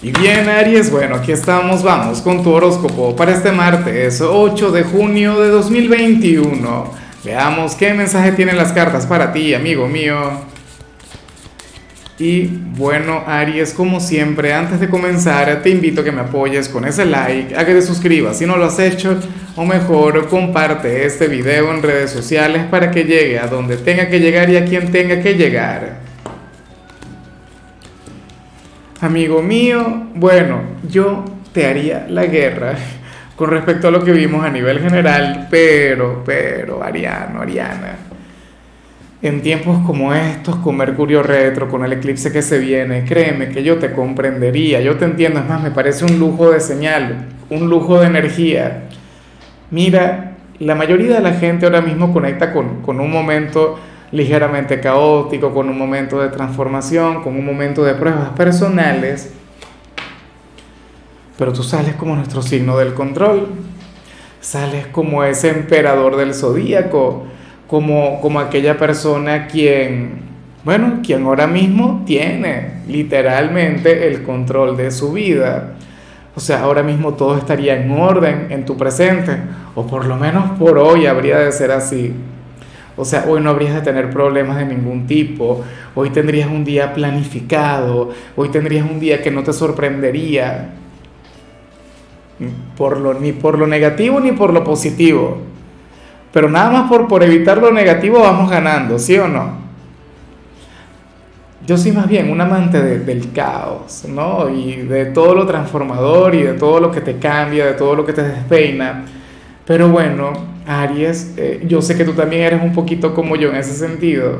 Y bien, Aries, bueno, aquí estamos, vamos con tu horóscopo para este martes 8 de junio de 2021. Veamos qué mensaje tienen las cartas para ti, amigo mío. Y bueno, Aries, como siempre, antes de comenzar, te invito a que me apoyes con ese like, a que te suscribas si no lo has hecho, o mejor, comparte este video en redes sociales para que llegue a donde tenga que llegar y a quien tenga que llegar. Amigo mío, bueno, yo te haría la guerra con respecto a lo que vimos a nivel general, pero, pero, Ariano, Ariana, en tiempos como estos, con Mercurio retro, con el eclipse que se viene, créeme que yo te comprendería, yo te entiendo, es más, me parece un lujo de señal, un lujo de energía. Mira, la mayoría de la gente ahora mismo conecta con, con un momento ligeramente caótico, con un momento de transformación, con un momento de pruebas personales, pero tú sales como nuestro signo del control, sales como ese emperador del zodíaco, como, como aquella persona quien, bueno, quien ahora mismo tiene literalmente el control de su vida. O sea, ahora mismo todo estaría en orden en tu presente, o por lo menos por hoy habría de ser así. O sea, hoy no habrías de tener problemas de ningún tipo, hoy tendrías un día planificado, hoy tendrías un día que no te sorprendería por lo, ni por lo negativo ni por lo positivo. Pero nada más por, por evitar lo negativo vamos ganando, ¿sí o no? Yo soy más bien un amante del caos, ¿no? Y de todo lo transformador y de todo lo que te cambia, de todo lo que te despeina. Pero bueno, Aries, eh, yo sé que tú también eres un poquito como yo en ese sentido,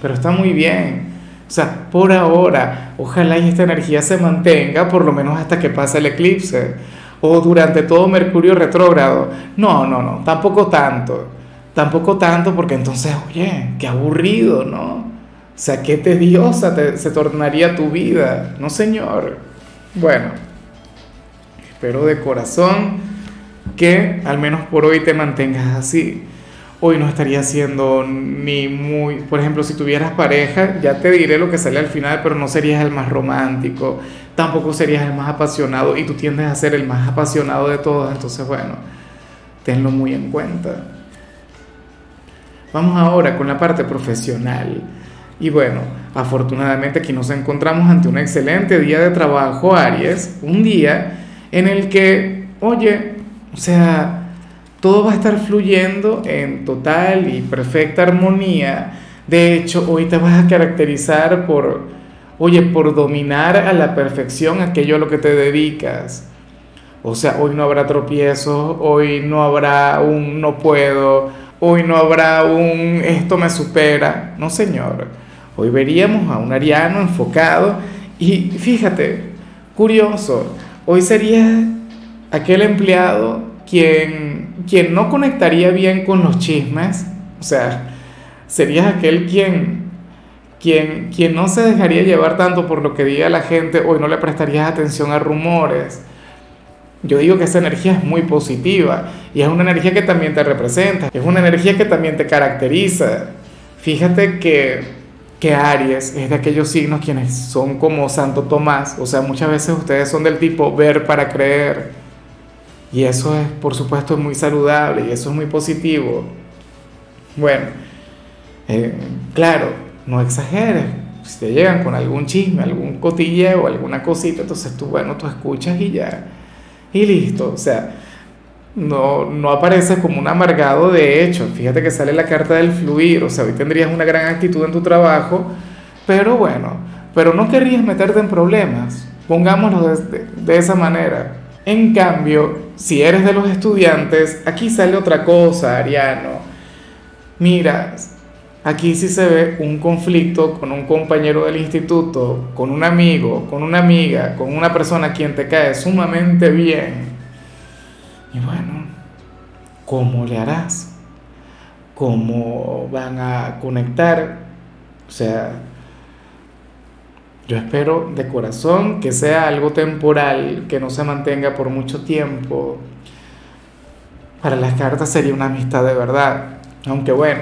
pero está muy bien. O sea, por ahora, ojalá esta energía se mantenga por lo menos hasta que pase el eclipse o durante todo Mercurio retrógrado. No, no, no, tampoco tanto. Tampoco tanto porque entonces, oye, qué aburrido, ¿no? O sea, qué tediosa se tornaría tu vida. No, señor. Bueno, espero de corazón que al menos por hoy te mantengas así. Hoy no estaría siendo ni muy, por ejemplo, si tuvieras pareja, ya te diré lo que sale al final, pero no serías el más romántico, tampoco serías el más apasionado y tú tiendes a ser el más apasionado de todos, entonces bueno, tenlo muy en cuenta. Vamos ahora con la parte profesional. Y bueno, afortunadamente aquí nos encontramos ante un excelente día de trabajo, Aries, un día en el que, oye, o sea, todo va a estar fluyendo en total y perfecta armonía. De hecho, hoy te vas a caracterizar por, oye, por dominar a la perfección aquello a lo que te dedicas. O sea, hoy no habrá tropiezos, hoy no habrá un no puedo, hoy no habrá un esto me supera. No, señor. Hoy veríamos a un ariano enfocado y fíjate, curioso, hoy sería aquel empleado quien, quien no conectaría bien con los chismes, o sea, serías aquel quien, quien, quien no se dejaría llevar tanto por lo que diga la gente o no le prestarías atención a rumores. Yo digo que esa energía es muy positiva y es una energía que también te representa, es una energía que también te caracteriza. Fíjate que, que Aries es de aquellos signos quienes son como Santo Tomás, o sea, muchas veces ustedes son del tipo ver para creer. Y eso es, por supuesto, muy saludable y eso es muy positivo. Bueno, eh, claro, no exageres. Si te llegan con algún chisme, algún cotilleo, alguna cosita, entonces tú, bueno, tú escuchas y ya. Y listo. O sea, no, no apareces como un amargado de hecho. Fíjate que sale la carta del fluir. O sea, hoy tendrías una gran actitud en tu trabajo, pero bueno, pero no querrías meterte en problemas. Pongámoslo de esa manera. En cambio, si eres de los estudiantes, aquí sale otra cosa, Ariano. Mira, aquí sí se ve un conflicto con un compañero del instituto, con un amigo, con una amiga, con una persona a quien te cae sumamente bien. Y bueno, ¿cómo le harás? ¿Cómo van a conectar? O sea, yo espero de corazón que sea algo temporal, que no se mantenga por mucho tiempo. Para las cartas sería una amistad de verdad. Aunque bueno,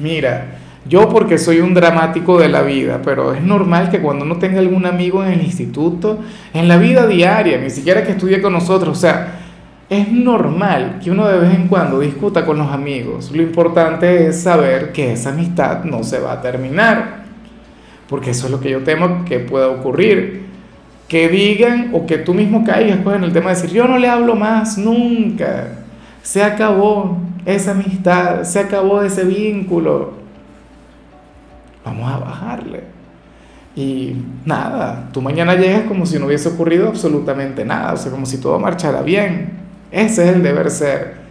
mira, Yo porque soy un dramático de la vida, pero es normal que cuando uno tenga algún amigo en el instituto, en la vida diaria, ni siquiera que estudie con nosotros, o sea, es normal que uno de vez en cuando discuta con los amigos. Lo importante es saber que esa amistad no se va a terminar, porque eso es lo que yo temo que pueda ocurrir. Que digan o que tú mismo caigas pues, en el tema de decir, yo no le hablo más nunca, se acabó esa amistad, se acabó ese vínculo vamos a bajarle. Y nada, tú mañana llegas como si no hubiese ocurrido absolutamente nada, o sea, como si todo marchara bien. Ese es el deber ser.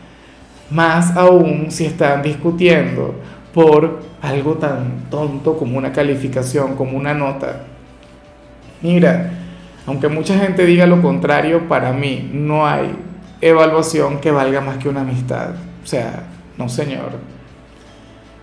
Más aún si están discutiendo por algo tan tonto como una calificación, como una nota. Mira, aunque mucha gente diga lo contrario, para mí no hay evaluación que valga más que una amistad. O sea, no señor.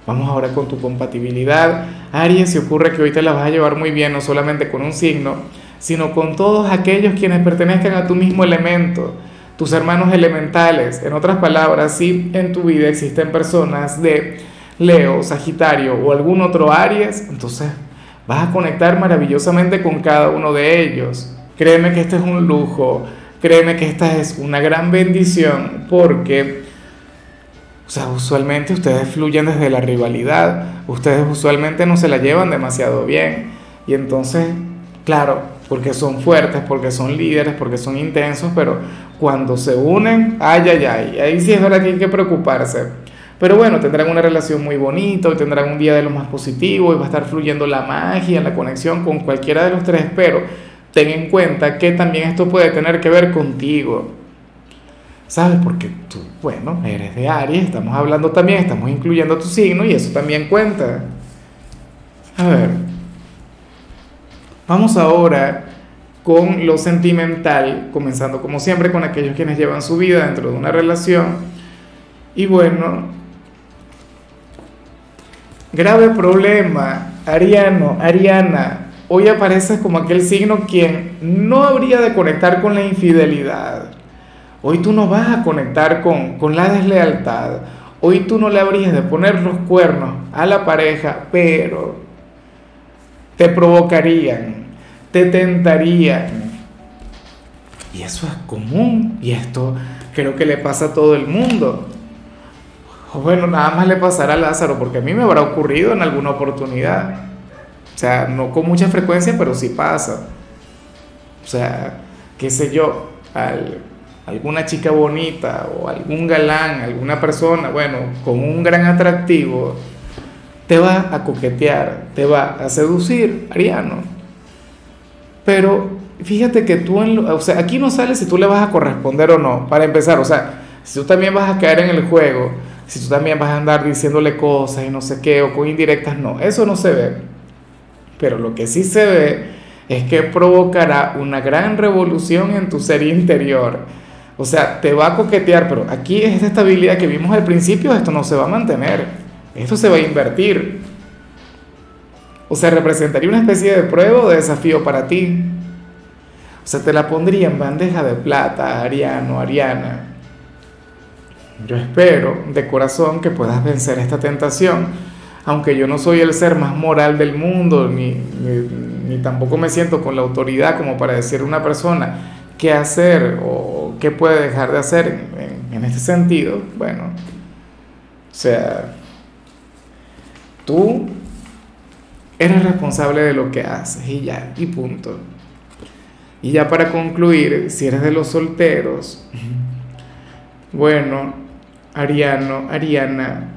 Vamos ahora con tu compatibilidad. Aries, si ocurre que hoy te la vas a llevar muy bien, no solamente con un signo, sino con todos aquellos quienes pertenezcan a tu mismo elemento, tus hermanos elementales. En otras palabras, si en tu vida existen personas de Leo, Sagitario o algún otro Aries, entonces vas a conectar maravillosamente con cada uno de ellos. Créeme que este es un lujo, créeme que esta es una gran bendición porque o sea, usualmente ustedes fluyen desde la rivalidad, ustedes usualmente no se la llevan demasiado bien. Y entonces, claro, porque son fuertes, porque son líderes, porque son intensos, pero cuando se unen, ay, ay, ay, ahí sí es verdad que hay que preocuparse. Pero bueno, tendrán una relación muy bonita, y tendrán un día de lo más positivo, y va a estar fluyendo la magia, la conexión con cualquiera de los tres, pero ten en cuenta que también esto puede tener que ver contigo. ¿Sabes? Porque tú, bueno, eres de Aries, estamos hablando también, estamos incluyendo tu signo y eso también cuenta. A ver, vamos ahora con lo sentimental, comenzando como siempre con aquellos quienes llevan su vida dentro de una relación. Y bueno, grave problema, Ariano, Ariana, hoy apareces como aquel signo quien no habría de conectar con la infidelidad Hoy tú no vas a conectar con, la deslealtad. Hoy tú no le habrías de poner los cuernos a la pareja, pero te provocarían, te tentarían. Y eso es común. Y esto creo que le pasa a todo el mundo. Bueno, nada más le pasará a Lázaro, porque a mí me habrá ocurrido en alguna oportunidad. O sea, no con mucha frecuencia, pero sí pasa. O sea, qué sé yo, al, alguna chica bonita o algún galán, alguna persona, bueno, con un gran atractivo, te va a coquetear, te va a seducir, Ariano. Pero fíjate que tú, en o sea, aquí no sale si tú le vas a corresponder o no, para empezar, o sea, si tú también vas a caer en el juego, si tú también vas a andar diciéndole cosas y no sé qué, o con indirectas, no, eso no se ve. Pero lo que sí se ve es que provocará una gran revolución en tu ser interior o sea, te va a coquetear, pero aquí es esta estabilidad que vimos al principio, esto no se va a mantener, esto se va a invertir. O sea, representaría una especie de prueba o de desafío para ti. O sea, te la pondría en bandeja de plata, Ariano, Ariana. Yo espero de corazón que puedas vencer esta tentación, aunque yo no soy el ser más moral del mundo, ni, ni, tampoco me siento con la autoridad como para decir a una persona qué hacer o ¿qué puede dejar de hacer en, este sentido? Bueno, o sea, tú eres responsable de lo que haces y ya, y punto. Y ya para concluir, si eres de los solteros, bueno, Ariano, Ariana,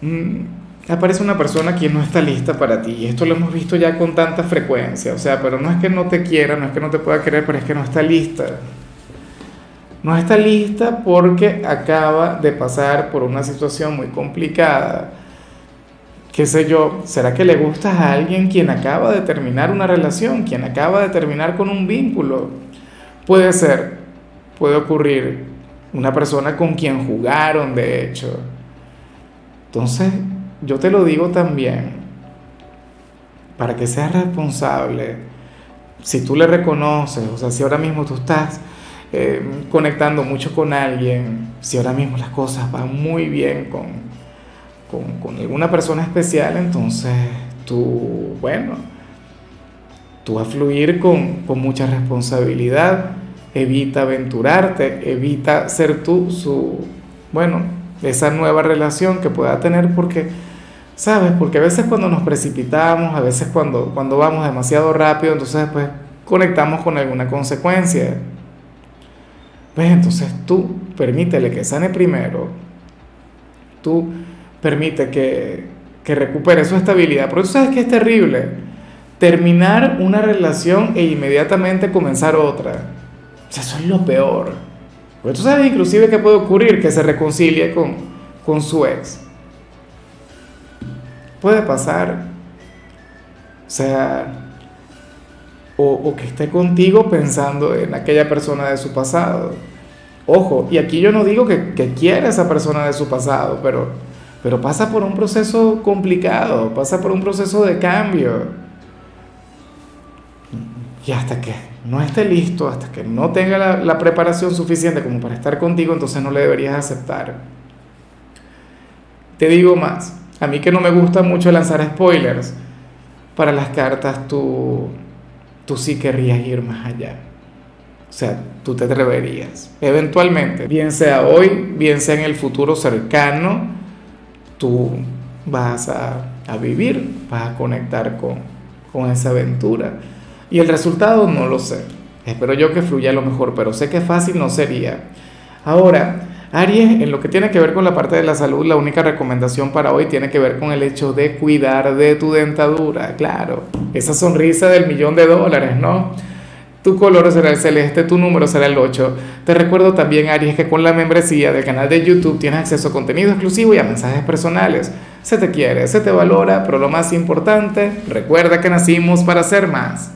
mm, aparece una persona que no está lista para ti. Y esto lo hemos visto ya con tanta frecuencia. O sea, pero no es que no te quiera, no es que no te pueda querer, pero es que no está lista. No está lista porque acaba de pasar por una situación muy complicada. ¿Qué sé yo? ¿Será que le gustas a alguien quien acaba de terminar una relación, quien acaba de terminar con un vínculo? Puede ser, puede ocurrir. Una persona con quien jugaron, de hecho. Entonces, yo te lo digo también, para que seas responsable, si tú le reconoces, o sea, si ahora mismo tú estás eh, conectando mucho con alguien, si ahora mismo las cosas van muy bien con, con, alguna persona especial, entonces tú, bueno, tú vas a fluir con, con mucha responsabilidad, evita aventurarte, evita ser tú su, bueno, esa nueva relación que pueda tener porque, ¿sabes? Porque a veces cuando nos precipitamos, a veces cuando, cuando vamos demasiado rápido, entonces después conectamos con alguna consecuencia. Pues entonces tú permítele que sane primero, tú permite que, que recupere su estabilidad, porque tú sabes que es terrible terminar una relación e inmediatamente comenzar otra. Eso es lo peor. Porque tú sabes inclusive que puede ocurrir que se reconcilie con, con su ex. Puede pasar. O sea, o, que esté contigo pensando en aquella persona de su pasado. Ojo, y aquí yo no digo que, que quiera esa persona de su pasado, pero, pero pasa por un proceso complicado, pasa por un proceso de cambio. Y hasta que no esté listo, hasta que no tenga la, preparación suficiente como para estar contigo, entonces no le deberías aceptar. Te digo más, a mí que no me gusta mucho lanzar spoilers, para las cartas tú tú sí querrías ir más allá. O sea, tú te atreverías. Eventualmente, bien sea hoy, bien sea en el futuro cercano, tú vas a, vivir, vas a conectar con, con esa aventura. Y el resultado no lo sé. Espero yo que fluya lo mejor, pero sé que fácil no sería. Ahora, Aries, en lo que tiene que ver con la parte de la salud, la única recomendación para hoy tiene que ver con el hecho de cuidar de tu dentadura, claro, esa sonrisa del millón de dólares, ¿no? Tu color será el celeste, tu número será el 8. Te recuerdo también, Aries, que con la membresía del canal de YouTube tienes acceso a contenido exclusivo y a mensajes personales. Se te quiere, se te valora, pero lo más importante, recuerda que nacimos para ser más.